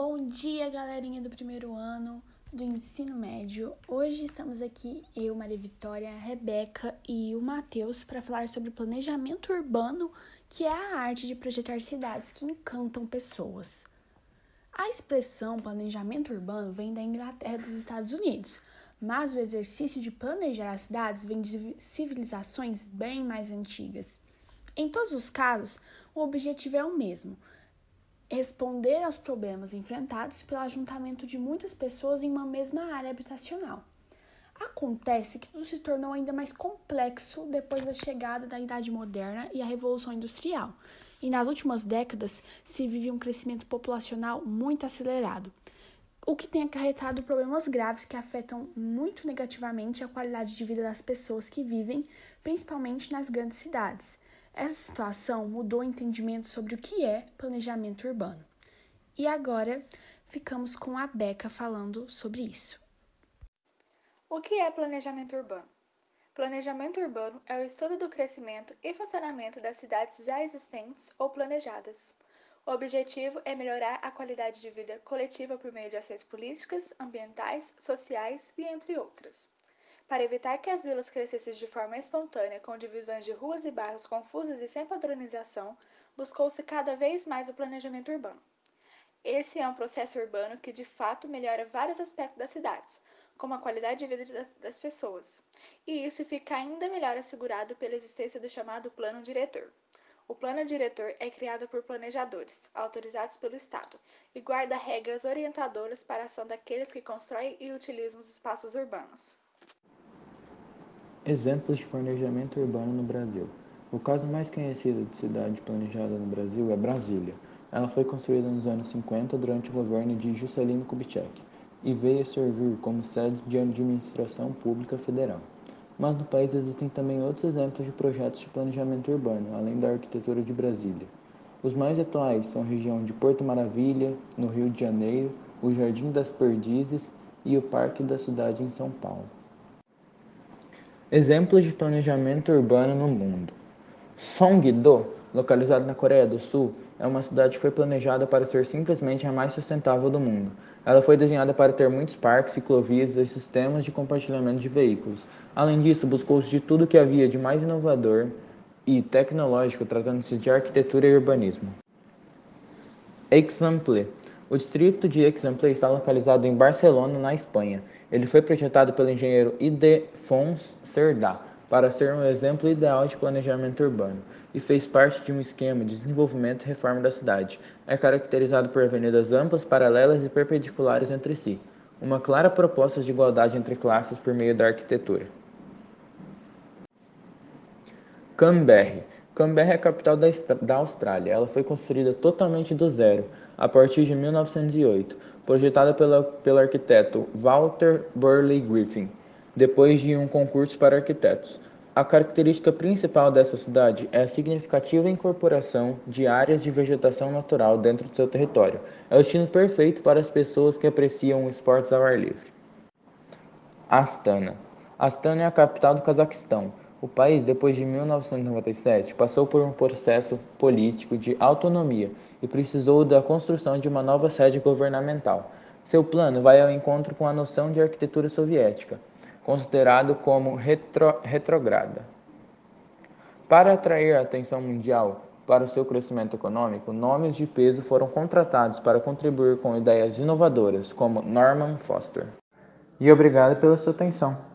Bom dia, galerinha do primeiro ano do ensino médio. Hoje estamos aqui, eu, Maria Vitória, Rebeca e o Matheus, para falar sobre planejamento urbano, que é a arte de projetar cidades que encantam pessoas. A expressão planejamento urbano vem da Inglaterra dos Estados Unidos, mas o exercício de planejar as cidades vem de civilizações bem mais antigas. Em todos os casos, o objetivo é o mesmo responder aos problemas enfrentados pelo ajuntamento de muitas pessoas em uma mesma área habitacional. Acontece que tudo se tornou ainda mais complexo depois da chegada da Idade Moderna e a Revolução Industrial, e nas últimas décadas se vive um crescimento populacional muito acelerado, o que tem acarretado problemas graves que afetam muito negativamente a qualidade de vida das pessoas que vivem, principalmente nas grandes cidades. Essa situação mudou o entendimento sobre o que é planejamento urbano. E agora ficamos com a Beca falando sobre isso. O que é planejamento urbano? Planejamento urbano é o estudo do crescimento e funcionamento das cidades já existentes ou planejadas. O objetivo é melhorar a qualidade de vida coletiva por meio de ações políticas, ambientais, sociais e entre outras. Para evitar que as vilas crescessem de forma espontânea, com divisões de ruas e bairros confusas e sem padronização, buscou-se cada vez mais o planejamento urbano. Esse é um processo urbano que de fato melhora vários aspectos das cidades, como a qualidade de vida das pessoas. E isso fica ainda melhor assegurado pela existência do chamado plano diretor. O plano diretor é criado por planejadores, autorizados pelo Estado, e guarda regras orientadoras para a ação daqueles que constroem e utilizam os espaços urbanos. Exemplos de planejamento urbano no Brasil. O caso mais conhecido de cidade planejada no Brasil é Brasília. Ela foi construída nos anos 50 durante o governo de Juscelino Kubitschek e veio a servir como sede de administração pública federal. Mas no país existem também outros exemplos de projetos de planejamento urbano, além da arquitetura de Brasília. Os mais atuais são a região de Porto Maravilha, no Rio de Janeiro, o Jardim das Perdizes e o Parque da Cidade em São Paulo. Exemplos de planejamento urbano no mundo. Songdo, localizado na Coreia do Sul, é uma cidade que foi planejada para ser simplesmente a mais sustentável do mundo. Ela foi desenhada para ter muitos parques, ciclovias e sistemas de compartilhamento de veículos. Além disso, buscou-se de tudo que havia de mais inovador e tecnológico tratando-se de arquitetura e urbanismo. Exemple o distrito de Exemple está localizado em Barcelona, na Espanha. Ele foi projetado pelo engenheiro Idefons Cerdá para ser um exemplo ideal de planejamento urbano e fez parte de um esquema de desenvolvimento e reforma da cidade. É caracterizado por avenidas amplas, paralelas e perpendiculares entre si, uma clara proposta de igualdade entre classes por meio da arquitetura. Canberra Canberra é a capital da, da Austrália. Ela foi construída totalmente do zero, a partir de 1908, projetada pela, pelo arquiteto Walter Burley Griffin, depois de um concurso para arquitetos. A característica principal dessa cidade é a significativa incorporação de áreas de vegetação natural dentro do seu território. É o destino perfeito para as pessoas que apreciam esportes ao ar livre. Astana. Astana é a capital do Cazaquistão. O país, depois de 1997, passou por um processo político de autonomia e precisou da construção de uma nova sede governamental. Seu plano vai ao encontro com a noção de arquitetura soviética, considerado como retro, retrograda. Para atrair a atenção mundial para o seu crescimento econômico, nomes de peso foram contratados para contribuir com ideias inovadoras, como Norman Foster. E obrigado pela sua atenção.